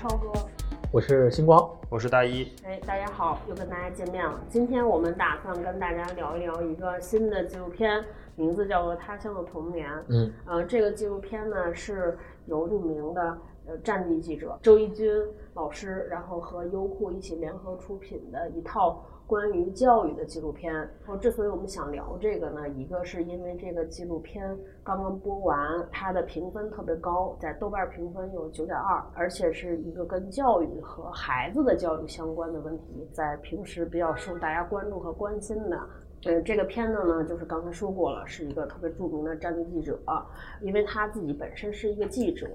超哥，我是星光，我是大一。哎，大家好，又跟大家见面了。今天我们打算跟大家聊一聊一个新的纪录片，名字叫做《他乡的童年》。嗯，呃，这个纪录片呢是由著名的战地记者周轶君老师，然后和优酷一起联合出品的一套。关于教育的纪录片，然后之所以我们想聊这个呢，一个是因为这个纪录片刚刚播完，它的评分特别高，在豆瓣评分有九点二，而且是一个跟教育和孩子的教育相关的问题，在平时比较受大家关注和关心的。呃，这个片子呢，就是刚才说过了，是一个特别著名的战地记者，因为他自己本身是一个记者，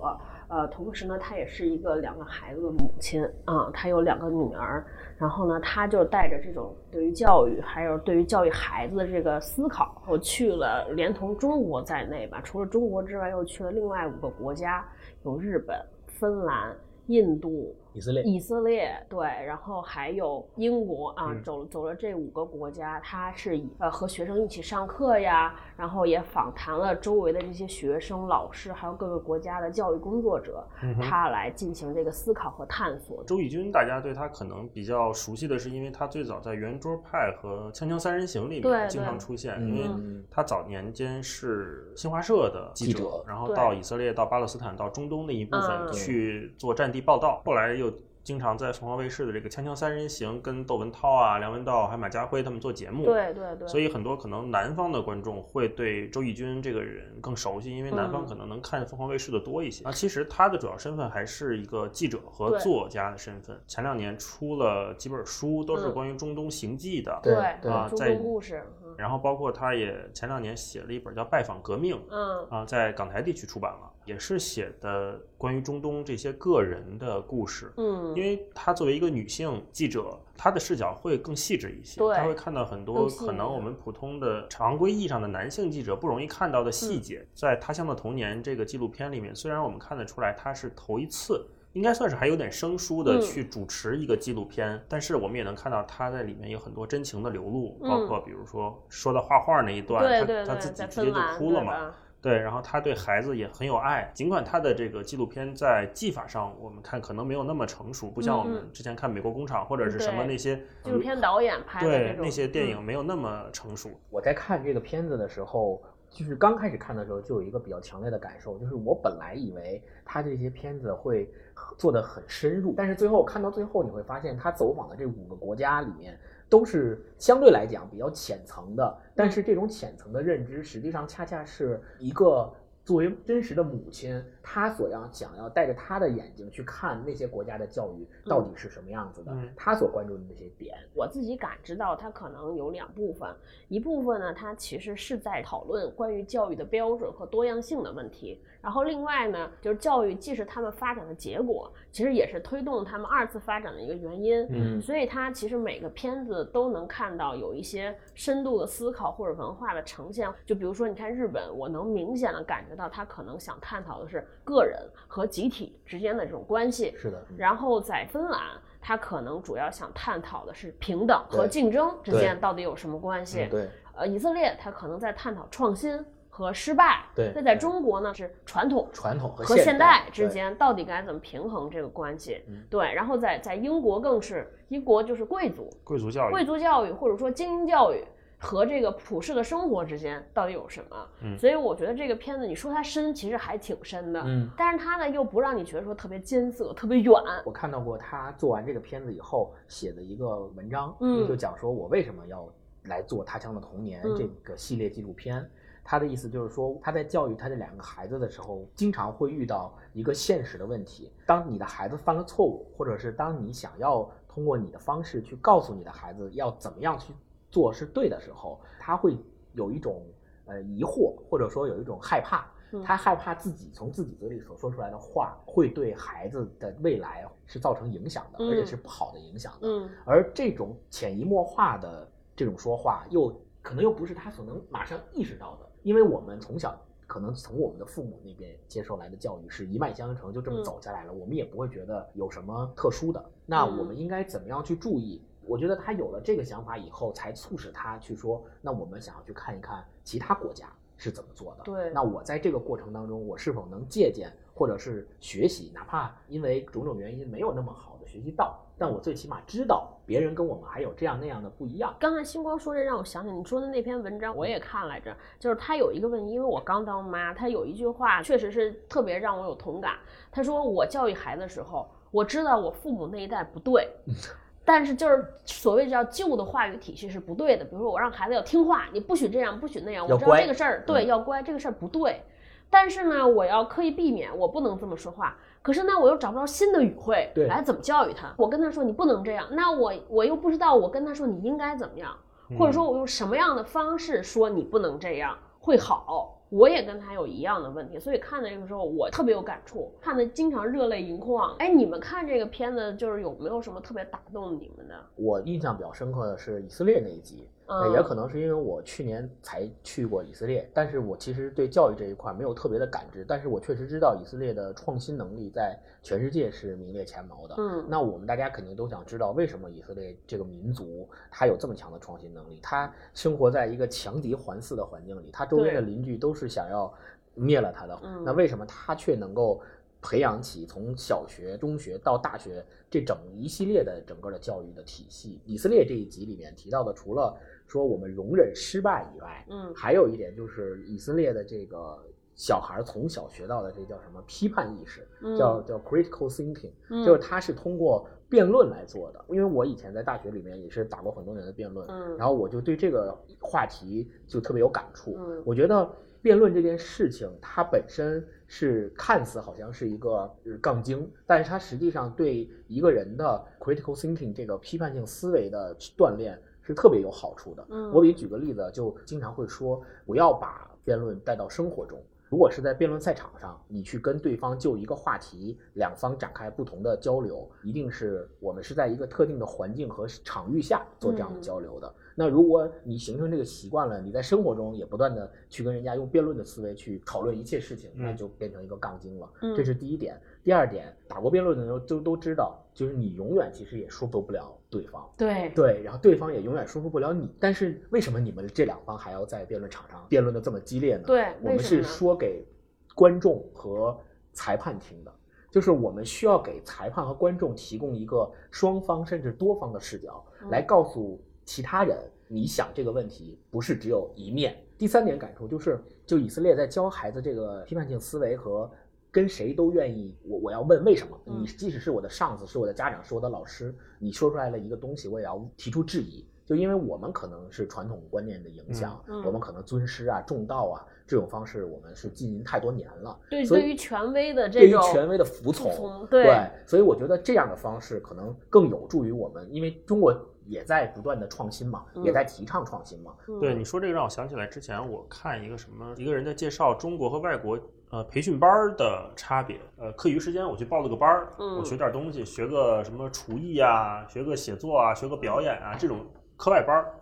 呃，同时呢，她也是一个两个孩子的母亲啊，她有两个女儿。然后呢，她就带着这种对于教育，还有对于教育孩子的这个思考，我去了，连同中国在内吧，除了中国之外，又去了另外五个国家，有日本、芬兰、印度。以色列，以色列对，然后还有英国啊，走走了这五个国家，他是呃和学生一起上课呀，然后也访谈了周围的这些学生、老师，还有各个国家的教育工作者，他来进行这个思考和探索。周轶君，大家对他可能比较熟悉的是，因为他最早在圆桌派和锵锵三人行里面经常出现，因为他早年间是新华社的记者，然后到以色列、到巴勒斯坦、到中东那一部分去做战地报道，后来又。经常在凤凰卫视的这个《锵锵三人行》跟窦文涛啊、梁文道还有马家辉他们做节目，对对对，所以很多可能南方的观众会对周轶君这个人更熟悉，因为南方可能能看凤凰卫视的多一些。啊，其实他的主要身份还是一个记者和作家的身份。前两年出了几本书，都是关于中东行迹的，对啊，中东故事。然后包括他也前两年写了一本叫《拜访革命》，嗯啊，在港台地区出版了。也是写的关于中东这些个人的故事，嗯，因为她作为一个女性记者，她的视角会更细致一些，对，她会看到很多可能我们普通的常规意义上的男性记者不容易看到的细节。在《他乡的童年》这个纪录片里面，虽然我们看得出来她是头一次，应该算是还有点生疏的去主持一个纪录片，但是我们也能看到她在里面有很多真情的流露，包括比如说说到画画那一段，她她自己直接就哭了嘛。对，然后他对孩子也很有爱，尽管他的这个纪录片在技法上，我们看可能没有那么成熟，不像我们之前看《美国工厂》或者是什么那些纪录片导演拍的对那些电影没有那么成熟。我在看这个片子的时候，就是刚开始看的时候就有一个比较强烈的感受，就是我本来以为他这些片子会做的很深入，但是最后看到最后你会发现，他走访的这五个国家里面。都是相对来讲比较浅层的，但是这种浅层的认知，实际上恰恰是一个。作为真实的母亲，她所要想要带着她的眼睛去看那些国家的教育到底是什么样子的，她所关注的那些点，我自己感知到，它可能有两部分，一部分呢，它其实是在讨论关于教育的标准和多样性的问题，然后另外呢，就是教育既是他们发展的结果，其实也是推动他们二次发展的一个原因，嗯，所以它其实每个片子都能看到有一些深度的思考或者文化的呈现，就比如说你看日本，我能明显的感觉。到他可能想探讨的是个人和集体之间的这种关系，是的。然后在芬兰，他可能主要想探讨的是平等和竞争之间到底有什么关系。对。呃，以色列他可能在探讨创新和失败。对。那在中国呢，是传统、传统和现代之间到底该怎么平衡这个关系？对。然后在在英国更是英国就是贵族，贵族教育，贵族教育或者说精英教育。和这个普世的生活之间到底有什么？嗯，所以我觉得这个片子，你说它深，其实还挺深的。嗯，但是它呢又不让你觉得说特别艰涩、特别远。我看到过他做完这个片子以后写的一个文章，嗯，就讲说我为什么要来做《他乡的童年》这个系列纪录片。他的意思就是说，他在教育他这两个孩子的时候，经常会遇到一个现实的问题：当你的孩子犯了错误，或者是当你想要通过你的方式去告诉你的孩子要怎么样去。做是对的时候，他会有一种呃疑惑，或者说有一种害怕，他害怕自己从自己嘴里所说出来的话会对孩子的未来是造成影响的，而且是不好的影响的。嗯，而这种潜移默化的这种说话，又可能又不是他所能马上意识到的，因为我们从小可能从我们的父母那边接受来的教育是一脉相承，就这么走下来了，我们也不会觉得有什么特殊的。那我们应该怎么样去注意？我觉得他有了这个想法以后，才促使他去说：“那我们想要去看一看其他国家是怎么做的。”对。那我在这个过程当中，我是否能借鉴或者是学习，哪怕因为种种原因没有那么好的学习到，但我最起码知道别人跟我们还有这样那样的不一样。刚才星光说这让我想起你说的那篇文章，我也看来着。就是他有一个问题，因为我刚当妈，他有一句话确实是特别让我有同感。他说我教育孩子的时候，我知道我父母那一代不对，但是就是所谓叫旧的话语体系是不对的。比如说我让孩子要听话，你不许这样，不许那样。我知道这个事儿对要乖，这个事儿不对。但是呢，我要刻意避免，我不能这么说话。可是呢，我又找不着新的语汇来怎么教育他。我跟他说你不能这样，那我我又不知道我跟他说你应该怎么样，或者说我用什么样的方式说你不能这样会好。我也跟他有一样的问题，所以看的这个时候我特别有感触，看的经常热泪盈眶。哎，你们看这个片子就是有没有什么特别打动你们的？我印象比较深刻的是以色列那一集。也可能是因为我去年才去过以色列，但是我其实对教育这一块没有特别的感知，但是我确实知道以色列的创新能力在全世界是名列前茅的。嗯，那我们大家肯定都想知道，为什么以色列这个民族它有这么强的创新能力？它生活在一个强敌环伺的环境里，它周边的邻居都是想要灭了它的，那为什么它却能够？培养起从小学、中学到大学这整一系列的整个的教育的体系。以色列这一集里面提到的，除了说我们容忍失败以外，嗯，还有一点就是以色列的这个小孩从小学到的这叫什么批判意识，叫叫 critical thinking，就是他是通过辩论来做的。因为我以前在大学里面也是打过很多年的辩论，嗯，然后我就对这个话题就特别有感触。嗯，我觉得辩论这件事情它本身。是看似好像是一个杠精，但是它实际上对一个人的 critical thinking 这个批判性思维的锻炼是特别有好处的。嗯，我给你举个例子，就经常会说不要把辩论带到生活中。如果是在辩论赛场上，你去跟对方就一个话题，两方展开不同的交流，一定是我们是在一个特定的环境和场域下做这样的交流的。那如果你形成这个习惯了，你在生活中也不断的去跟人家用辩论的思维去讨论一切事情，那就变成一个杠精了。这是第一点。第二点，打过辩论的人都都知道，就是你永远其实也说服不了对方。对对，然后对方也永远说服不了你。但是为什么你们这两方还要在辩论场上辩论的这么激烈呢？对，我们是说给观众和裁判听的，就是我们需要给裁判和观众提供一个双方甚至多方的视角，来告诉其他人。你想这个问题不是只有一面。第三点感触就是，就以色列在教孩子这个批判性思维和跟谁都愿意，我我要问为什么？你即使是我的上司，是我的家长，是我的老师，你说出来了一个东西，我也要提出质疑。就因为我们可能是传统观念的影响，我们可能尊师啊、重道啊这种方式，我们是经营太多年了。对，对于权威的这种，对于权威的服从，对，所以我觉得这样的方式可能更有助于我们，因为中国。也在不断的创新嘛，也在提倡创新嘛。对你说这个让我想起来，之前我看一个什么，一个人在介绍中国和外国呃培训班的差别。呃，课余时间我去报了个班儿，我学点东西，学个什么厨艺啊，学个写作啊，学个表演啊，这种课外班儿。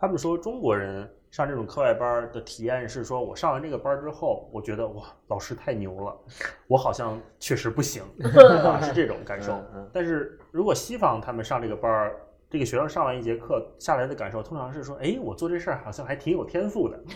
他们说中国人上这种课外班的体验是说，我上完这个班之后，我觉得哇，老师太牛了，我好像确实不行，是这种感受。但是如果西方他们上这个班儿，这个学生上完一节课下来的感受，通常是说：“哎，我做这事儿好像还挺有天赋的。”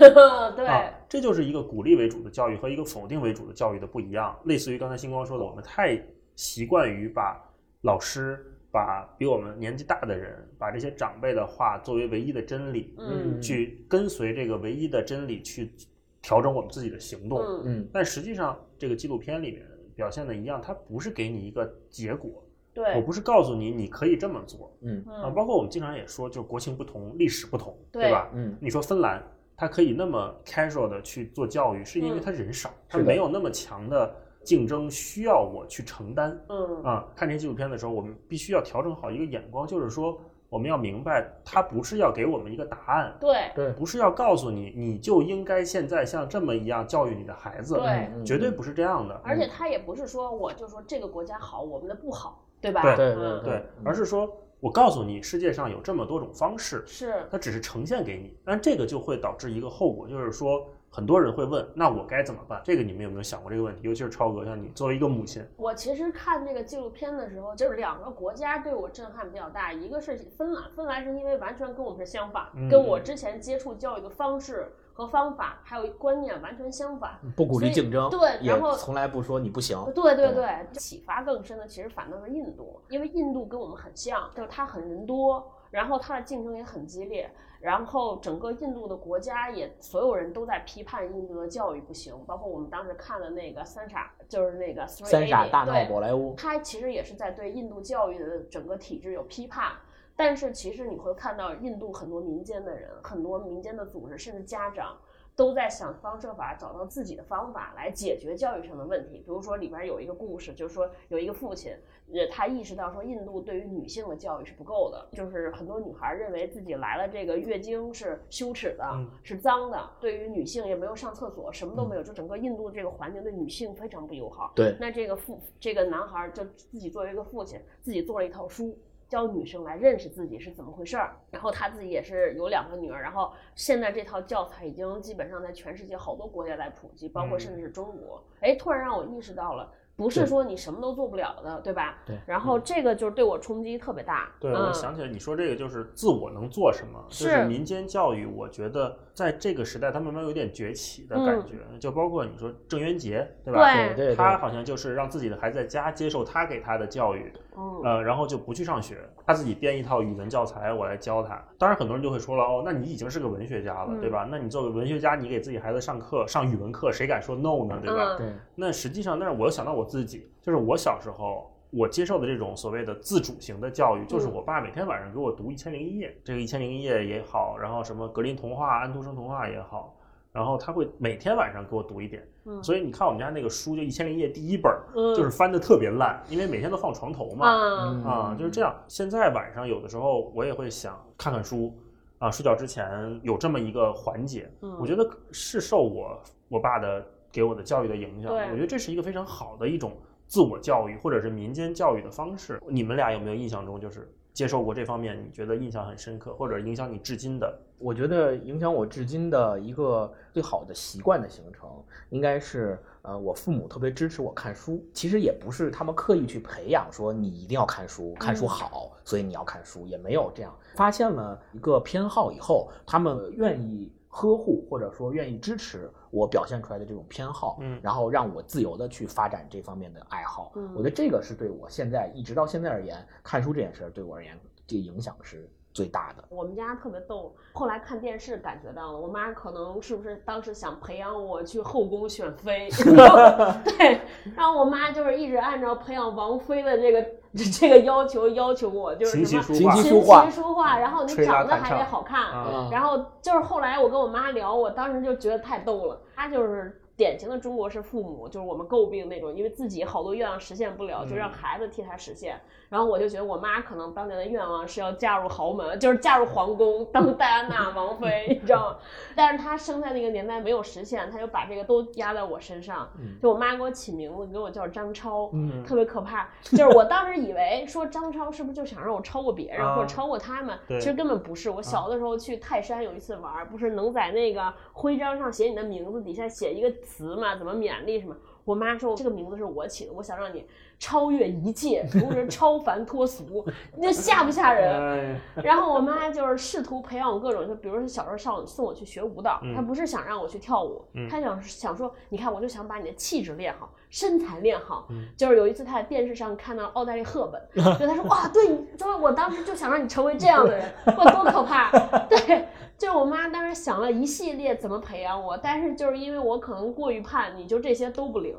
对，这就是一个鼓励为主的教育和一个否定为主的教育的不一样。类似于刚才星光说的，我们太习惯于把老师、把比我们年纪大的人、把这些长辈的话作为唯一的真理，嗯，去跟随这个唯一的真理去调整我们自己的行动，嗯。但实际上，这个纪录片里面表现的一样，它不是给你一个结果。对，我不是告诉你你可以这么做，嗯。啊，包括我们经常也说，就是国情不同，历史不同，对吧？嗯，你说芬兰，它可以那么 casual 的去做教育，是因为它人少，它没有那么强的竞争需要我去承担。嗯。啊，看这些纪录片的时候，我们必须要调整好一个眼光，就是说我们要明白，他不是要给我们一个答案，对。对，不是要告诉你你就应该现在像这么一样教育你的孩子，对，绝对不是这样的。而且他也不是说我就说这个国家好，我们的不好。对吧？对对对对，而是说我告诉你，世界上有这么多种方式，是它只是呈现给你，但这个就会导致一个后果，就是说很多人会问，那我该怎么办？这个你们有没有想过这个问题？尤其是超哥，像你作为一个母亲，我其实看这个纪录片的时候，就是两个国家对我震撼比较大，一个是芬兰，芬兰是因为完全跟我们是相反，跟我之前接触教育的方式和方法还有观念完全相反，不鼓励竞争，对也然后从来不说你不行。对对对对，启发更深的其实反倒是印度，因为印度跟我们很像，就是它很人多，然后它的竞争也很激烈，然后整个印度的国家也所有人都在批判印度的教育不行，包括我们当时看的那个三傻，就是那个三傻大闹对宝莱坞，他其实也是在对印度教育的整个体制有批判。但是其实你会看到，印度很多民间的人，很多民间的组织，甚至家长，都在想方设法找到自己的方法来解决教育上的问题。比如说里边有一个故事，就是说有一个父亲，呃，他意识到说印度对于女性的教育是不够的，就是很多女孩认为自己来了这个月经是羞耻的，嗯是脏的，对于女性也没有上厕所，什么都没有，就整个印度这个环境对女性非常不友好。对，那这个父这个男孩儿就自己作为一个父亲，自己做了一套书，教女生来认识自己是怎么回事儿。然后他自己也是有两个女儿，然后现在这套教材已经基本上在全世界好多国家在普及，包括嗯甚至是中国。哎，突然让我意识到了。不是说你什么都做不了的，对吧？对然后这个就是对我冲击特别大。对，嗯我想起来你说这个就是自我能做什么，就是是民间教育，我觉得在这个时代它慢慢有点崛起的嗯感觉，就包括你说郑渊洁，对吧？对对对他好像就是让自己的孩子在家接受他给他的教育，嗯，呃，然后就不去上学，他自己编一套语文教材，我来教他。当然，很多人就会说了，哦，那你已经是个文学家了，嗯对吧？那你作为文学家，你给自己孩子上课上语文课，谁敢说 no 呢，对吧？嗯对，那实际上，但是我又想到我自己，就是我小时候我接受的这种所谓的自主型的教育，就是嗯我爸每天晚上给我读《一千零一夜》，这个《一千零一夜》也好，然后什么格林童话、安徒生童话也好，然后他会每天晚上给我读一点。嗯所以你看我们家那个书，就《一千零一夜》第一本就是翻的特别烂，因为每天都放床头嘛。啊，啊，就是这样。现在晚上有的时候我也会想看看书，啊，睡觉之前有这么一个环节，嗯我觉得是受我我爸的给我的教育的影响。我觉得这是一个非常好的一种自我教育或者是民间教育的方式。你们俩有没有印象中就是接受过这方面，你觉得印象很深刻，或者影响你至今的？我觉得影响我至今的一个最好的习惯的形成，应该是呃，我父母特别支持我看书。其实也不是他们刻意去培养说你一定要看书，看书嗯好，所以你要看书，也没有这样。发现了一个偏好以后，他们愿意呵护或者说愿意支持我表现出来的这种偏好，嗯然后让我自由的去发展这方面的爱好。嗯我觉得这个是对我现在一直到现在而言，看书这件事儿对我而言，这个影响是最大的。我们家特别逗，后来看电视感觉到了，我妈可能是不是当时想培养我去后宫选妃，对，然后我妈就是一直按照培养王妃的这个 这个要求要求我，就是什么琴棋书画琴棋书画棋书画，然后你长得还得好看，啊然后就是后来我跟我妈聊，我当时就觉得太逗了，她就是。典型的中国式父母，就是我们诟病那种，因为自己好多愿望实现不了，就让嗯孩子替他实现。然后我就觉得我妈可能当年的愿望是要嫁入豪门，就是嫁入皇宫当戴安娜 王妃，你知道吗？但是她生在那个年代没有实现，她就把这个都压在我身上。嗯就我妈给我起名字，给我叫张超，嗯特别可怕。就是我当时以为说张超是不是就想让我超过别人、啊或者超过他们？其实根本不是。我小的时候去泰山有一次玩，不是能在那个徽章上写你的名字，底下写一个词嘛，怎么勉励什么？我妈说这个名字是我起的，我想让你超越一切，同时超凡脱俗，你这吓不吓人？哎，然后我妈就是试图培养我各种，就比如说小时候上送我去学舞蹈，嗯她不是想让我去跳舞，嗯她想想说，你看我就想把你的气质练好，身材练好。嗯就是有一次她在电视上看到奥黛丽·赫本，就她说哇，对，你说我当时就想让你成为这样的人，哇，多可怕！对，就我妈当时想了一系列怎么培养我，但是就是因为我可能过于叛逆，就这些都不灵。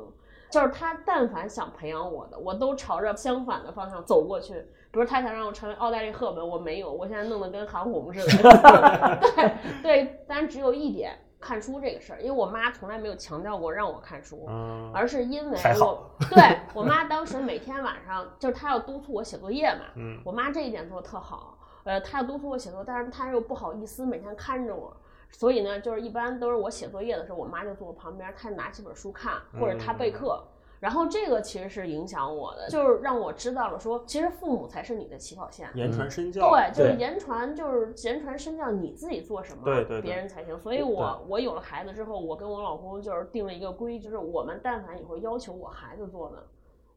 就是她但凡想培养我的，我都朝着相反的方向走过去。比如她想让我成为奥黛丽·赫本，我没有，我现在弄得跟韩红似的。对对，但只有一点，看书这个事儿，因为我妈从来没有强调过让我看书，嗯，而是因为我 对我妈当时每天晚上就是她要督促我写作业嘛，嗯我妈这一点做的特好，呃，他要督促我写作业，但是他又不好意思每天看着我。所以呢，就是一般都是我写作业的时候，我妈就坐我旁边，她拿起本书看，或者她备课。然后这个其实是影响我的，就是让我知道了说，其实父母才是你的起跑线。言传身教，对，就是言传，就是言传身教，你自己做什么，对对对别人才行。所以我我有了孩子之后，我跟我老公就是定了一个规矩，就是我们但凡以后要求我孩子做的，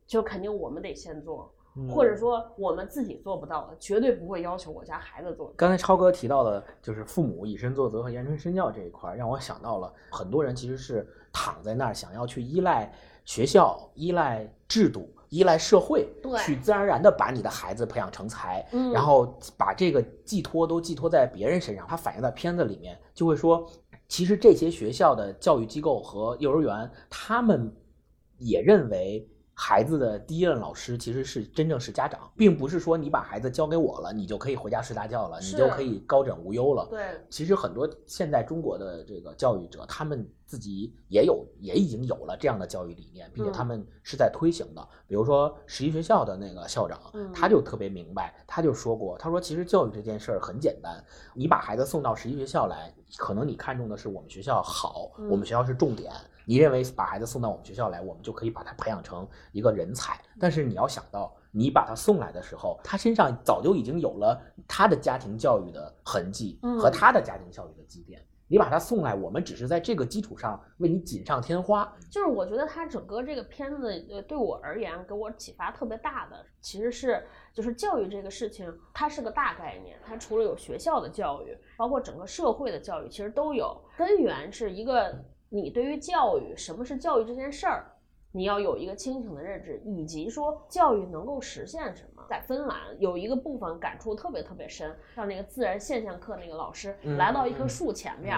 就肯定我们得先做。或者说我们自己做不到的，绝对不会要求我家孩子做。刚才超哥提到的，就是父母以身作则和言传身教这一块，让我想到了很多人其实是躺在那儿想要去依赖学校、依赖制度。依赖社会，去自然而然的把你的孩子培养成才，然后把这个寄托都寄托在别人身上。他反映在片子里面，就会说，其实这些学校的教育机构和幼儿园，他们也认为。孩子的第一任老师其实是真正是家长，并不是说你把孩子交给我了，你就可以回家睡大觉了，你就可以高枕无忧了。对，其实很多现在中国的这个教育者，他们自己也有，也已经有了这样的教育理念，并且他们是在推行的。比如说十一学校的那个校长，他就特别明白，他就说过，他说其实教育这件事儿很简单，你把孩子送到十一学校来，可能你看重的是我们学校好，我们学校是重点。你认为把孩子送到我们学校来，我们就可以把他培养成一个人才？但是你要想到，你把他送来的时候，他身上早就已经有了他的家庭教育的痕迹和他的家庭教育的积淀。你把他送来，我们只是在这个基础上为你锦上添花。就是我觉得他整个这个片子，呃，对我而言给我启发特别大的，其实是就是教育这个事情，它是个大概念。它除了有学校的教育，包括整个社会的教育，其实都有根源是一个。你对于教育，什么是教育这件事儿，你要有一个清醒的认知，以及说教育能够实现什么。在芬兰有一个部分感触特别特别深，像那个自然现象课那个老师来到一棵树前面，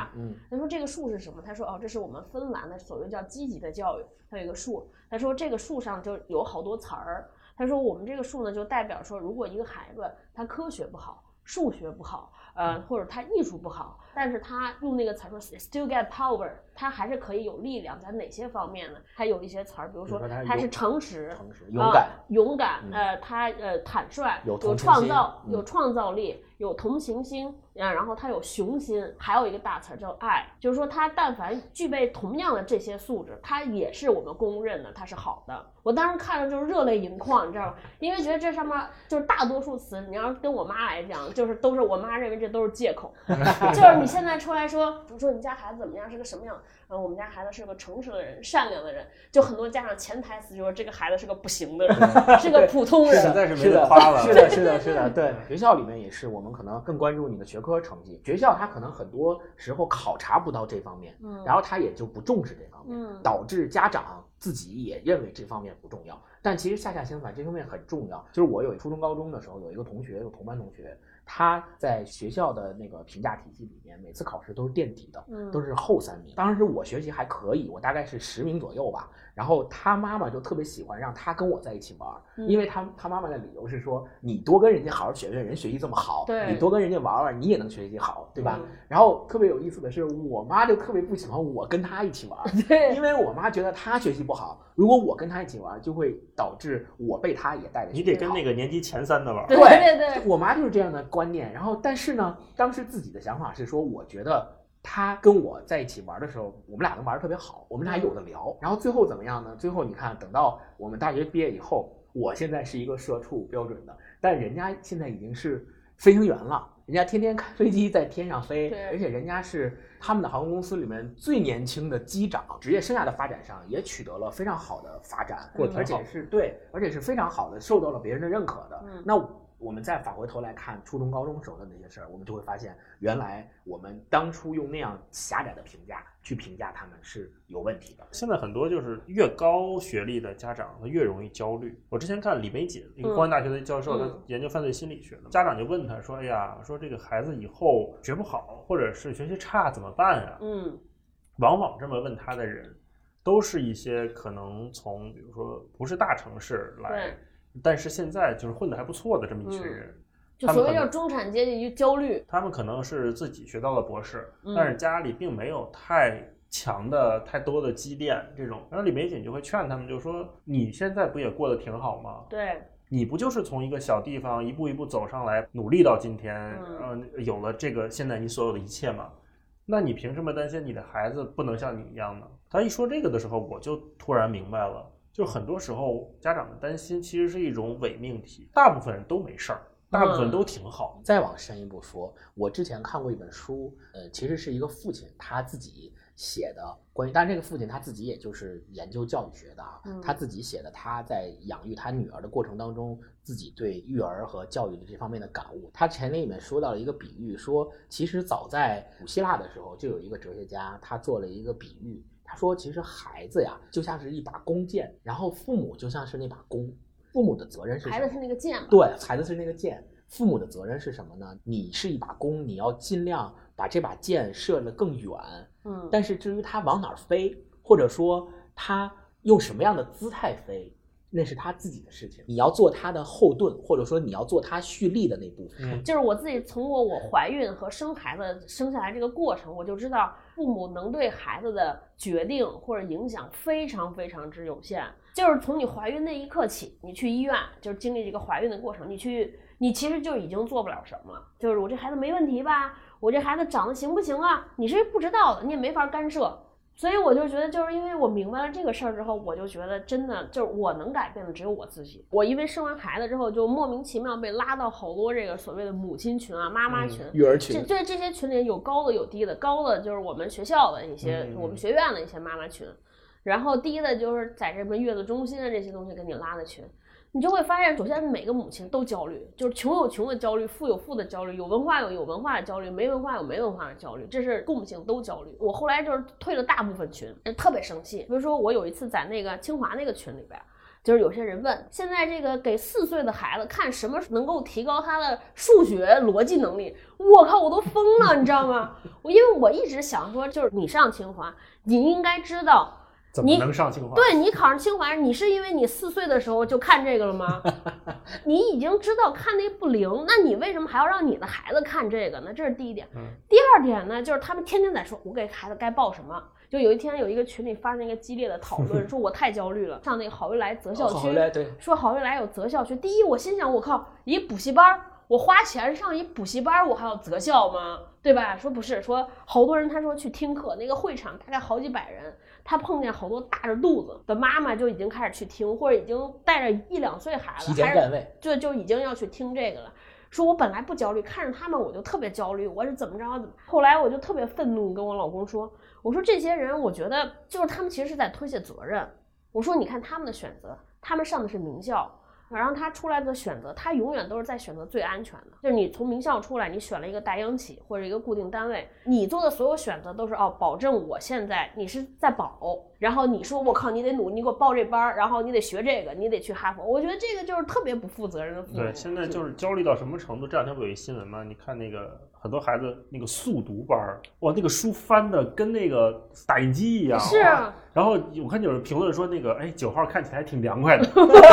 他说这个树是什么？他说哦，这是我们芬兰的所谓叫积极的教育。他有一个树，他说这个树上就有好多词儿。他说我们这个树呢，就代表说，如果一个孩子他科学不好，数学不好，呃，或者他艺术不好。但是他用那个词说 still get power，他还是可以有力量，在哪些方面呢？他有一些词儿，比如说他是诚实、诚实、勇敢、勇敢，呃，他呃坦率，有创造，有创造力，有同情心，啊，然后他有雄心，还有一个大词儿叫爱，就是说他但凡具备同样的这些素质，他也是我们公认的他是好的。我当时看着就是热泪盈眶，你知道吗？因为觉得这上面就是大多数词，你要跟我妈来讲，就是都是我妈认为这都是借口，就是你。现在出来说，比如说你家孩子怎么样，是个什么样？嗯，我们家孩子是个诚实的人，善良的人。就很多家长潜台词就说这个孩子是个不行的人，是个普通人。实在是没得夸了。是的，是的，是的。对，学校里面也是，我们可能更关注你的学科成绩。学校他可能很多时候考察不到这方面，然后他也就不重视这方面，导致家长自己也认为这方面不重要。但其实恰恰相反，这方面很重要。就是我有初中、高中的时候，有一个同学，有同班同学。他在学校的那个评价体系里面，每次考试都是垫底的，都是后三名。当时我学习还可以，我大概是十名左右吧。然后他妈妈就特别喜欢让他跟我在一起玩，因为他他妈妈的理由是说，你多跟人家好好学学，人学习这么好，你多跟人家玩玩，你也能学习好，对吧？然后特别有意思的是，我妈就特别不喜欢我跟他一起玩，因为我妈觉得他学习不好，如果我跟他一起玩，就会导致我被他也带着。你得跟那个年级前三的玩。对对对，我妈就是这样的观念。然后，但是呢，当时自己的想法是说，我觉得。他跟我在一起玩的时候，我们俩能玩的特别好，我们俩有的聊。然后最后怎么样呢？最后你看，等到我们大学毕业以后，我现在是一个社畜标准的，但人家现在已经是飞行员了，人家天天开飞机在天上飞，而且人家是他们的航空公司里面最年轻的机长，职业生涯的发展上也取得了非常好的发展，而且是对，而且是非常好的，受到了别人的认可的。那。我们再返回头来看初中、高中时候的那些事儿，我们就会发现，原来我们当初用那样狭窄的评价去评价他们是有问题的。现在很多就是越高学历的家长，他越容易焦虑。我之前看李玫瑾，一个公安大学的教授，他研究犯罪心理学的，家长就问他说：“哎呀，说这个孩子以后学不好，或者是学习差怎么办呀？”嗯，往往这么问他的人，都是一些可能从比如说不是大城市来。但是现在就是混得还不错的这么一群人，就所谓叫中产阶级焦虑。他们可能是自己学到了博士，但是家里并没有太强的、太多的积淀。这种，然后李玫瑾就会劝他们，就说：“你现在不也过得挺好吗？对，你不就是从一个小地方一步一步走上来，努力到今天，嗯，有了这个现在你所有的一切吗？那你凭什么担心你的孩子不能像你一样呢？”他一说这个的时候，我就突然明白了。就很多时候，家长的担心其实是一种伪命题。大部分人都没事儿，大部分都挺好。再往深一步说，我之前看过一本书，呃，其实是一个父亲他自己写的关于，但是这个父亲他自己也就是研究教育学的啊，嗯他自己写的他在养育他女儿的过程当中，自己对育儿和教育的这方面的感悟。他前里面说到了一个比喻，说其实早在古希腊的时候，就有一个哲学家他做了一个比喻，他说其实孩子呀就像是一把弓箭，然后父母就像是那把弓，父母的责任是什么？孩子是那个箭嘛，对，孩子是那个箭，父母的责任是什么呢？你是一把弓，你要尽量把这把箭射得更远。嗯，但是至于它往哪儿飞，或者说它用什么样的姿态飞，那是他自己的事情。你要做他的后盾，或者说你要做他蓄力的那部分。嗯就是我自己从我我怀孕和生孩子生下来这个过程，我就知道父母能对孩子的决定或者影响非常非常之有限。就是从你怀孕那一刻起，你去医院，就是经历这个怀孕的过程，你去，你其实就已经做不了什么了。就是我这孩子没问题吧？我这孩子长得行不行啊？你是不知道的，你也没法干涉。所以我就觉得，就是因为我明白了这个事儿之后，我就觉得真的就是我能改变的只有我自己。我因为生完孩子之后，就莫名其妙被拉到好多这个所谓的母亲群啊、妈妈群。育儿这群，这这些群里有高的有低的，高的就是我们学校的一些，嗯我们学院的一些妈妈群，然后低的就是在这边月子中心啊这些东西给你拉的群，你就会发现，首先每个母亲都焦虑，就是穷有穷的焦虑，富有富的焦虑，有文化有有文化的焦虑，没文化有没文化的焦虑，这是共性都焦虑。我后来就是退了大部分群，特别生气。比如说我有一次在那个清华那个群里边。就是有些人问，现在这个给四岁的孩子看什么能够提高他的数学逻辑能力，我靠，我都疯了，你知道吗？我因为我一直想说，就是你上清华，你应该知道，怎么你能上清华？对你考上清华，你是因为你四岁的时候就看这个了吗？你已经知道看那不灵，那你为什么还要让你的孩子看这个呢？这是第一点。嗯第二点呢，就是他们天天在说，我给孩子该报什么。就有一天有一个群里发生一个激烈的讨论，说我太焦虑了，上那个好未来择校区，对，说好未来有择校区。第一，我心想，我靠，一补习班儿，我花钱上一补习班儿，我还要择校吗？对吧？说不是，说好多人他说去听课，那个会场大概好几百人，他碰见好多大着肚子的妈妈就已经开始去听，或者已经带着一两岁孩子，还是前占位。就就已经要去听这个了。说我本来不焦虑，看着他们我就特别焦虑，我是怎么着怎么。后来我就特别愤怒，跟我老公说，我说这些人，我觉得就是他们其实是在推卸责任。我说你看他们的选择，他们上的是名校，然后他出来的选择，他永远都是在选择最安全的。就是你从名校出来，你选了一个大央企或者一个固定单位，你做的所有选择都是哦，保证我现在你是在保，然后你说我靠，你得努力，你给我报这班儿，然后你得学这个，你得去哈佛。我觉得这个就是特别不负责任的父母。对，现在就是焦虑到什么程度？这两天不有一新闻吗？你看那个很多孩子那个速读班儿，哇，那个书翻的跟那个打印机一样。是哇然后我看有人评论说那个，哎，九号看起来还挺凉快的，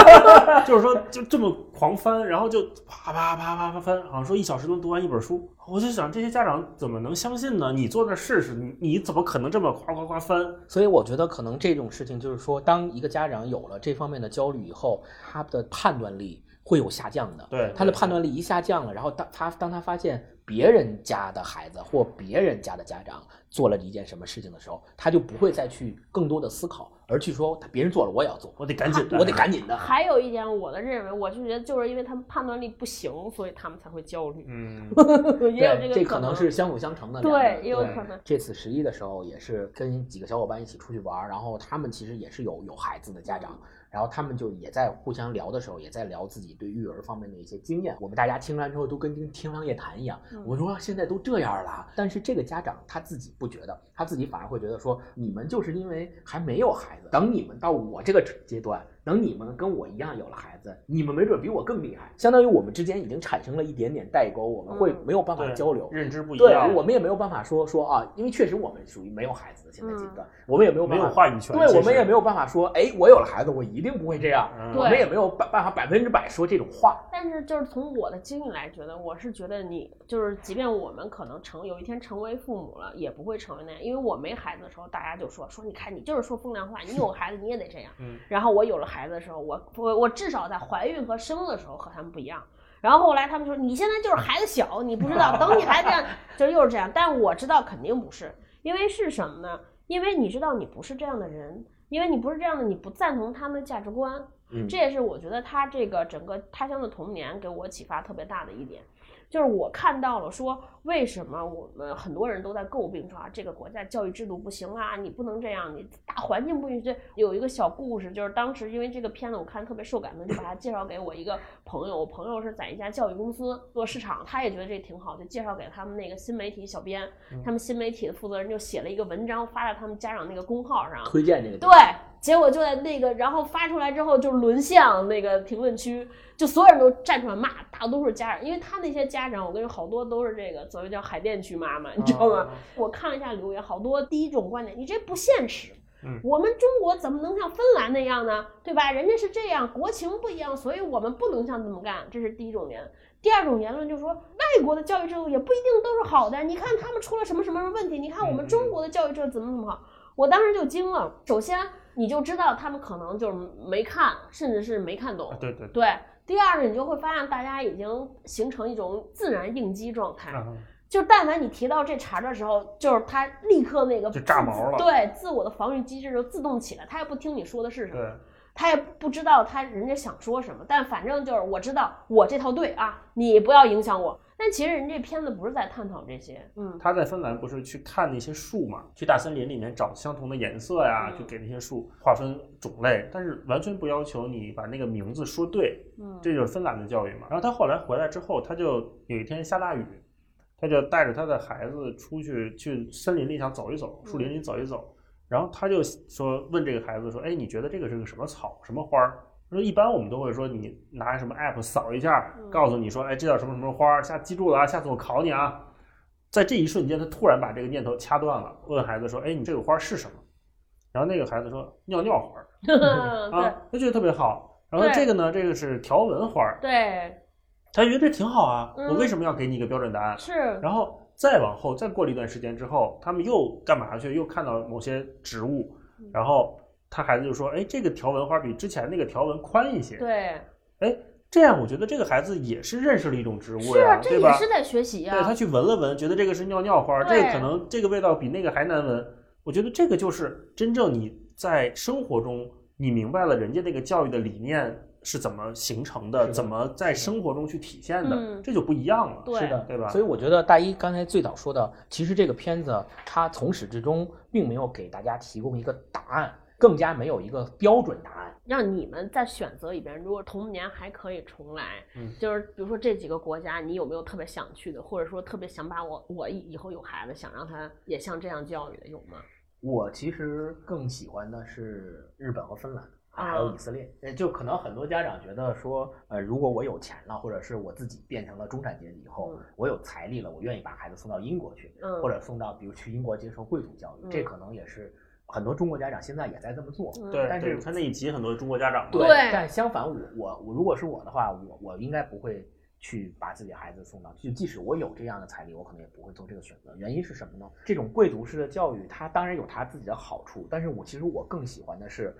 就是说就这么狂翻，然后就啪啪啪啪啪翻，好像说一小时能读完一本书。我就想这些家长怎么能相信呢？你坐那儿试试，你你怎么可能这么夸夸夸翻？所以我觉得可能这种事情就是说，当一个家长有了这方面的焦虑以后，他的判断力会有下降的。对，他的判断力一下降了，然后当他当他发现别人家的孩子或别人家的家长做了一件什么事情的时候，他就不会再去更多的思考，而去说别人做了我也要做，我得赶紧的，我得赶紧的。还有一点，我的认为，我就觉得就是因为他们判断力不行，所以他们才会焦虑，嗯，也有这，个可这能是相辅相成的。对也有可能这次十一的时候，也是跟几个小伙伴一起出去玩儿，然后他们其实也是有有孩子的家长，然后他们就也在互相聊的时候，也在聊自己对育儿方面的一些经验。我们大家听完之后都跟听听商夜谈一样，嗯我说现在都这样了，但是这个家长他自己不觉得，他自己反而会觉得说，你们就是因为还没有孩子，等你们到我这个阶段，等你们跟我一样有了孩子，你们没准比我更厉害，相当于我们之间已经产生了一点点代沟，我们会嗯没有办法交流。认知不一样对样，我们也没有办法说说啊，因为确实我们属于没有孩子的现在阶段，我们也没有没办法有话语权。对，我们也没有办法说，哎，我有了孩子，我一定不会这样。嗯我们也没有办办法百分之百说这种话。但是就是从我的经历来觉得，我是觉得你就是，即便我们可能成有一天成为父母了，也不会成为那样。因为我没孩子的时候，大家就说说，你看你就是说风凉话，你有孩子你也得这样。嗯然后我有了孩子的时候，我我我至少在怀孕和生的时候和他们不一样。然后后来他们说，你现在就是孩子小，你不知道，等你孩子这样，就又是这样。但我知道肯定不是，因为是什么呢？因为你知道你不是这样的人，因为你不是这样的，你不赞同他们的价值观。嗯这也是我觉得他这个整个他乡的童年给我启发特别大的一点。就是我看到了说，为什么我们很多人都在诟病说啊，这个国家教育制度不行啊，你不能这样，你大环境不允许。有一个小故事，就是当时因为这个片子我看特别受感动，就把它介绍给我一个朋友。我朋友是在一家教育公司做市场，他也觉得这挺好，就介绍给他们那个新媒体小编。他们新媒体的负责人就写了一个文章发在他们家长那个公号上，推荐这个。对，结果就在那个，然后发出来之后就沦陷那个评论区。就所有人都站出来骂，大多数家长，因为他那些家长，我跟你说，好多都是这个所谓叫海淀区妈妈，你知道吗？我看了一下留言，好多第一种观点，你这不现实。嗯，我们中国怎么能像芬兰那样呢？对吧？人家是这样，国情不一样，所以我们不能像这么干。这是第一种言。第二种言论就是说，外国的教育制度也不一定都是好的。你看他们出了什么什么问题？你看我们中国的教育制度怎么怎么好？我当时就惊了。首先，你就知道他们可能就是没看，甚至是没看懂。对对对。第二呢，你就会发现大家已经形成一种自然应激状态，就但凡你提到这茬的时候，就是他立刻那个就炸毛了，对，自我的防御机制就自动起来，他也不听你说的是什么，他也不知道他人家想说什么，但反正就是我知道我这套对啊，你不要影响我。但其实人这片子不是在探讨这些，嗯，他在芬兰不是去看那些树嘛，去大森林里面找相同的颜色呀，就给那些树划分种类，但是完全不要求你把那个名字说对，嗯，这就是芬兰的教育嘛。然后他后来回来之后，他就有一天下大雨，他就带着他的孩子出去去森林里想走一走，树林里走一走，然后他就说问这个孩子说，哎，你觉得这个是个什么草，什么花儿？说一般我们都会说你拿什么 app 扫一下，告诉你说，哎，这叫什么什么花儿？下记住了啊，下次我考你啊。在这一瞬间，他突然把这个念头掐断了，问孩子说，哎，你这个花是什么？然后那个孩子说，尿尿花儿。啊，他觉得特别好。然后这个呢，这个是条纹花儿。对。他觉得这挺好啊，我为什么要给你一个标准答案？是。然后再往后，再过了一段时间之后，他们又干嘛去？又看到某些植物，然后。他孩子就说：“哎，这个条纹花比之前那个条纹宽一些。”对，哎，这样我觉得这个孩子也是认识了一种植物呀，对吧？是在学习呀。对他去闻了闻，觉得这个是尿尿花，这个可能这个味道比那个还难闻。我觉得这个就是真正你在生活中你明白了人家那个教育的理念是怎么形成的，怎么在生活中去体现的，这就不一样了。是的，对吧？所以我觉得大一刚才最早说的，其实这个片子它从始至终并没有给大家提供一个答案。更加没有一个标准答案，让你们在选择里边，如果童年还可以重来，嗯，就是比如说这几个国家，你有没有特别想去的，或者说特别想把我我以后有孩子想让他也像这样教育的有吗？我其实更喜欢的是日本和芬兰，还有以色列。就可能很多家长觉得说，呃，如果我有钱了，或者是我自己变成了中产阶级以后，我有财力了，我愿意把孩子送到英国去，或者送到比如去英国接受贵族教育，这可能也是。很多中国家长现在也在这么做，对，但是他那一集很多中国家长对，但相反，我我我如果是我的话，我我应该不会去把自己孩子送到，就即使我有这样的财力，我可能也不会做这个选择。原因是什么呢？这种贵族式的教育，它当然有它自己的好处，但是我其实我更喜欢的是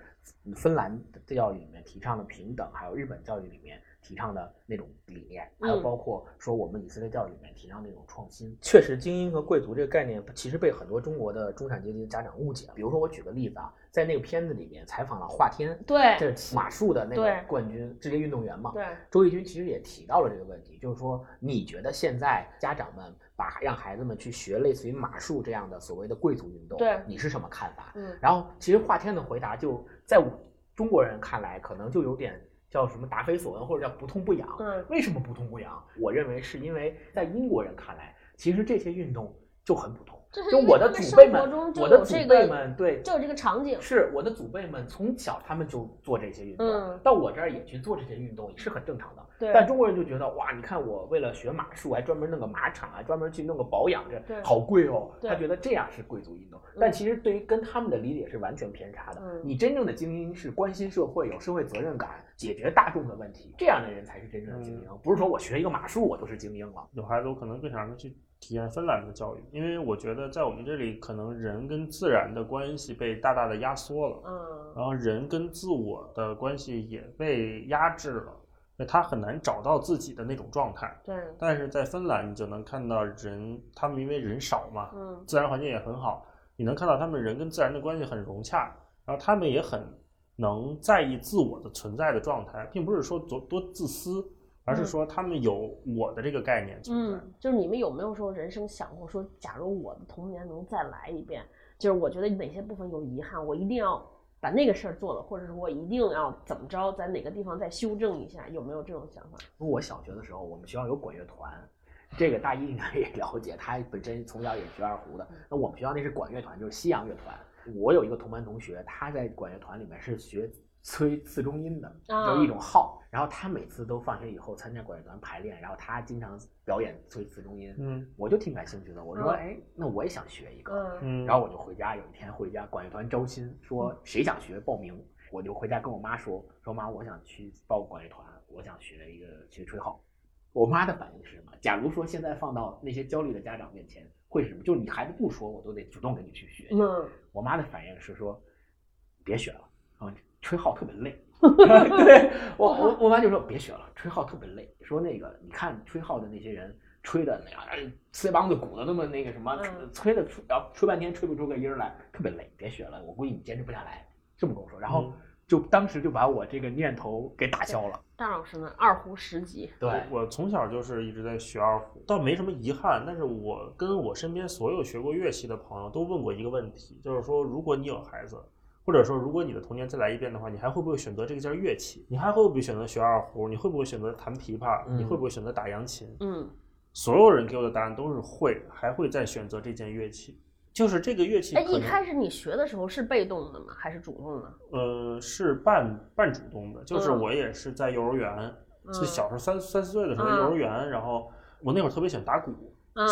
芬兰的教育里面提倡的平等，还有日本教育里面。提倡的那种理念，还有包括说我们以色列教育里面提倡那种创新，确实精英和贵族这个概念其实被很多中国的中产阶级的家长误解了。比如说我举个例子啊，在那个片子里面采访了华天，对，这是马术的那个冠军职业运动员嘛，对，周轶君其实也提到了这个问题，就是说你觉得现在家长们把让孩子们去学类似于马术这样的所谓的贵族运动，对，你是什么看法？嗯，然后其实华天的回答就在我中国人看来可能就有点。叫什么答非所问，或者叫不痛不痒？嗯，为什么不痛不痒？我认为是因为在英国人看来，其实这些运动就很普通。就我的祖辈们，我的祖辈们，对，就有这个场景。是我的祖辈们从小他们就做这些运动，到我这儿也去做这些运动，也是很正常的。对。但中国人就觉得哇，你看我为了学马术，还专门弄个马场啊，专门去弄个保养，这好贵哦。他觉得这样是贵族运动，但其实对于跟他们的理解是完全偏差的。你真正的精英是关心社会、有社会责任感、解决大众的问题，这样的人才是真正的精英，不是说我学一个马术我就是精英了。有孩子，我可能更想让他去。体验芬兰的教育，因为我觉得在我们这里，可能人跟自然的关系被大大的压缩了，嗯，然后人跟自我的关系也被压制了，那他很难找到自己的那种状态。对，但是在芬兰，你就能看到人，他们因为人少嘛，嗯，自然环境也很好，你能看到他们人跟自然的关系很融洽，然后他们也很能在意自我的存在的状态，并不是说多多自私。而是说他们有我的这个概念存在。嗯，就是你们有没有说人生想过说，假如我的童年能再来一遍，就是我觉得哪些部分有遗憾，我一定要把那个事儿做了，或者是我一定要怎么着，在哪个地方再修正一下，有没有这种想法？我小学的时候，我们学校有管乐团，这个大一应该也了解，他本身从小也学二胡的。那我们学校那是管乐团，就是西洋乐团。我有一个同班同学，他在管乐团里面是学吹次中音的，就是一种号。然后他每次都放学以后参加管乐团排练，然后他经常表演吹次中音。嗯，我就挺感兴趣的，我说，哎，那我也想学一个。嗯，然后我就回家，有一天回家，管乐团招新，说谁想学报名。我就回家跟我妈说，说妈，我想去报管乐团，我想学一个学吹号。我妈的反应是什么？假如说现在放到那些焦虑的家长面前，会是什么？就是你孩子不说，我都得主动跟你去学。嗯，我妈的反应是说，别学了啊，吹号特别累。对我我我妈就说别学了，吹号特别累。说那个你看吹号的那些人吹的那样，腮帮子鼓的那么那个什么，吹的吹要吹半天吹不出个音来，特别累，别学了，我估计你坚持不下来。这么跟我说，然后就当时就把我这个念头给打消了。大老师呢，二胡十级。对，我从小就是一直在学二胡，倒没什么遗憾。但是我跟我身边所有学过乐器的朋友都问过一个问题，就是说，如果你有孩子，或者说如果你的童年再来一遍的话，你还会不会选择这件乐器？你还会不会选择学二胡？你会不会选择弹琵琶？你会不会选择打扬琴？嗯，所有人给我的答案都是会，还会再选择这件乐器。就是这个乐器，哎，一开始你学的时候是被动的吗？还是主动的？呃，是半半主动的。就是我也是在幼儿园，就小时候三三四岁的时候，幼儿园，然后我那会儿特别喜欢打鼓，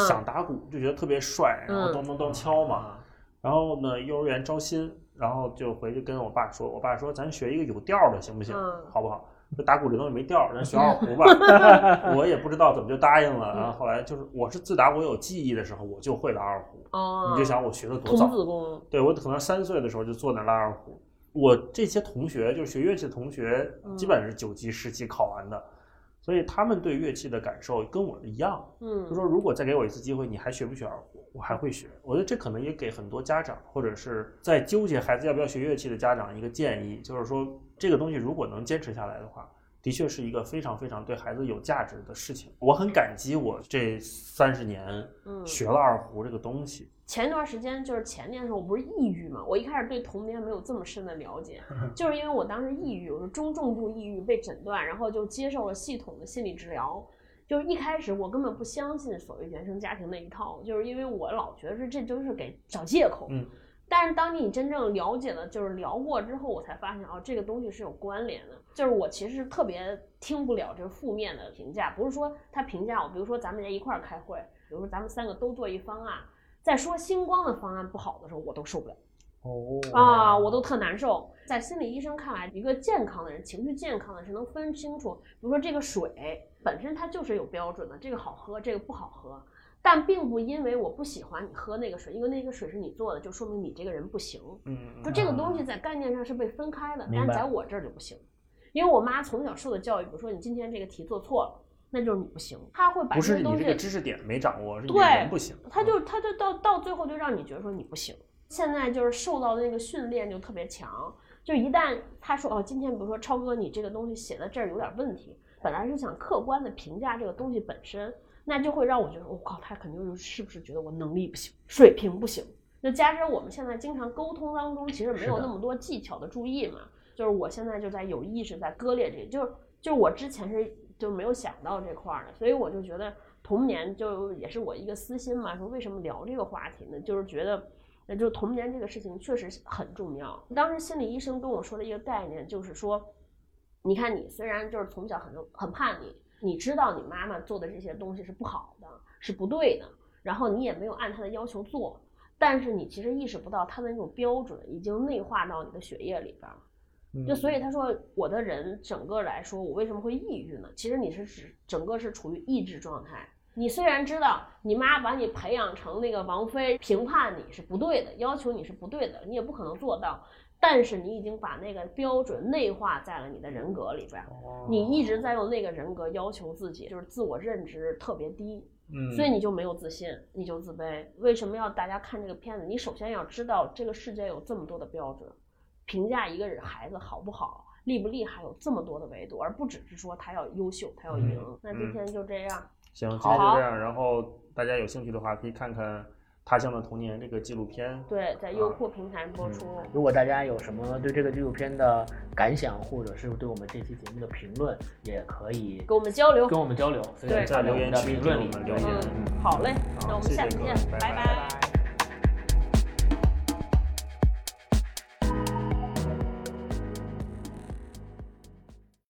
想打鼓就觉得特别帅，然后咚咚咚敲嘛。然后呢，幼儿园招新，然后就回去跟我爸说，我爸说咱学一个有调的行不行？好不好？这打鼓这东西没调，咱学二胡吧。我也不知道怎么就答应了。然后后来就是，我是自打我有记忆的时候，我就会拉二胡。哦，你就想我学的多早？对我可能三岁的时候就坐那拉二胡。我这些同学，就是学乐器的同学，基本上是九级、十级考完的，所以他们对乐器的感受跟我一样。嗯，就说如果再给我一次机会，你还学不学二胡？我还会学。我觉得这可能也给很多家长，或者是在纠结孩子要不要学乐器的家长一个建议，就是说这个东西如果能坚持下来的话。的确是一个非常非常对孩子有价值的事情，我很感激我这三十年，嗯，学了二胡这个东西。前一段时间就是前年的时候，我不是抑郁嘛，我一开始对童年没有这么深的了解，就是因为我当时抑郁，我是中重度抑郁被诊断，然后就接受了系统的心理治疗。就是一开始我根本不相信所谓原生家庭那一套，就是因为我老觉得是这就是给找借口。嗯。但是当你真正了解了，就是聊过之后，我才发现哦，这个东西是有关联的。就是我其实特别听不了这个负面的评价，不是说他评价我，比如说咱们一块儿开会，比如说咱们三个都做一方案，在说星光的方案不好的时候，我都受不了。哦啊，我都特难受。在心理医生看来，一个健康的人，情绪健康的是能分清楚，比如说这个水本身它就是有标准的，这个好喝，这个不好喝。但并不因为我不喜欢你喝那个水，因为那个水是你做的，就说明你这个人不行。嗯，就这个东西在概念上是被分开的，但是在我这儿就不行，因为我妈从小受的教育，比如说你今天这个题做错了，那就是你不行。他会把不是你这个知识点没掌握，是对人不行。他就他就到到最后就让你觉得说你不行。现在就是受到的那个训练就特别强，就一旦他说哦，今天比如说超哥你这个东西写在这儿有点问题，本来是想客观的评价这个东西本身。那就会让我觉得，我靠，他肯定是不是觉得我能力不行，水平不行？那加之我们现在经常沟通当中，其实没有那么多技巧的注意嘛。就是我现在就在有意识在割裂这，就是就是我之前是就没有想到这块儿的，所以我就觉得童年就也是我一个私心嘛。说为什么聊这个话题呢？就是觉得，那就童年这个事情确实很重要。当时心理医生跟我说的一个概念就是说，你看你虽然就是从小很很叛逆。你知道你妈妈做的这些东西是不好的，是不对的，然后你也没有按她的要求做，但是你其实意识不到她的那种标准已经内化到你的血液里边儿。就所以他说，我的人整个来说，我为什么会抑郁呢？其实你是指整个是处于抑制状态。你虽然知道你妈把你培养成那个王菲，评判你是不对的，要求你是不对的，你也不可能做到。但是你已经把那个标准内化在了你的人格里边，你一直在用那个人格要求自己，就是自我认知特别低，嗯，所以你就没有自信，你就自卑。为什么要大家看这个片子？你首先要知道这个世界有这么多的标准，评价一个人孩子好不好，厉不厉害有这么多的维度，而不只是说他要优秀，他要赢。那今天就这样，行，今天就这样。然后大家有兴趣的话，可以看看《他乡的童年》这个纪录片。对，在优酷平台播出。如果大家有什么对这个纪录片的感想，或者是对我们这期节目的评论，也可以跟我们交流，跟我们交流。对，在留言评论里留言。好嘞，那我们下次见，拜拜。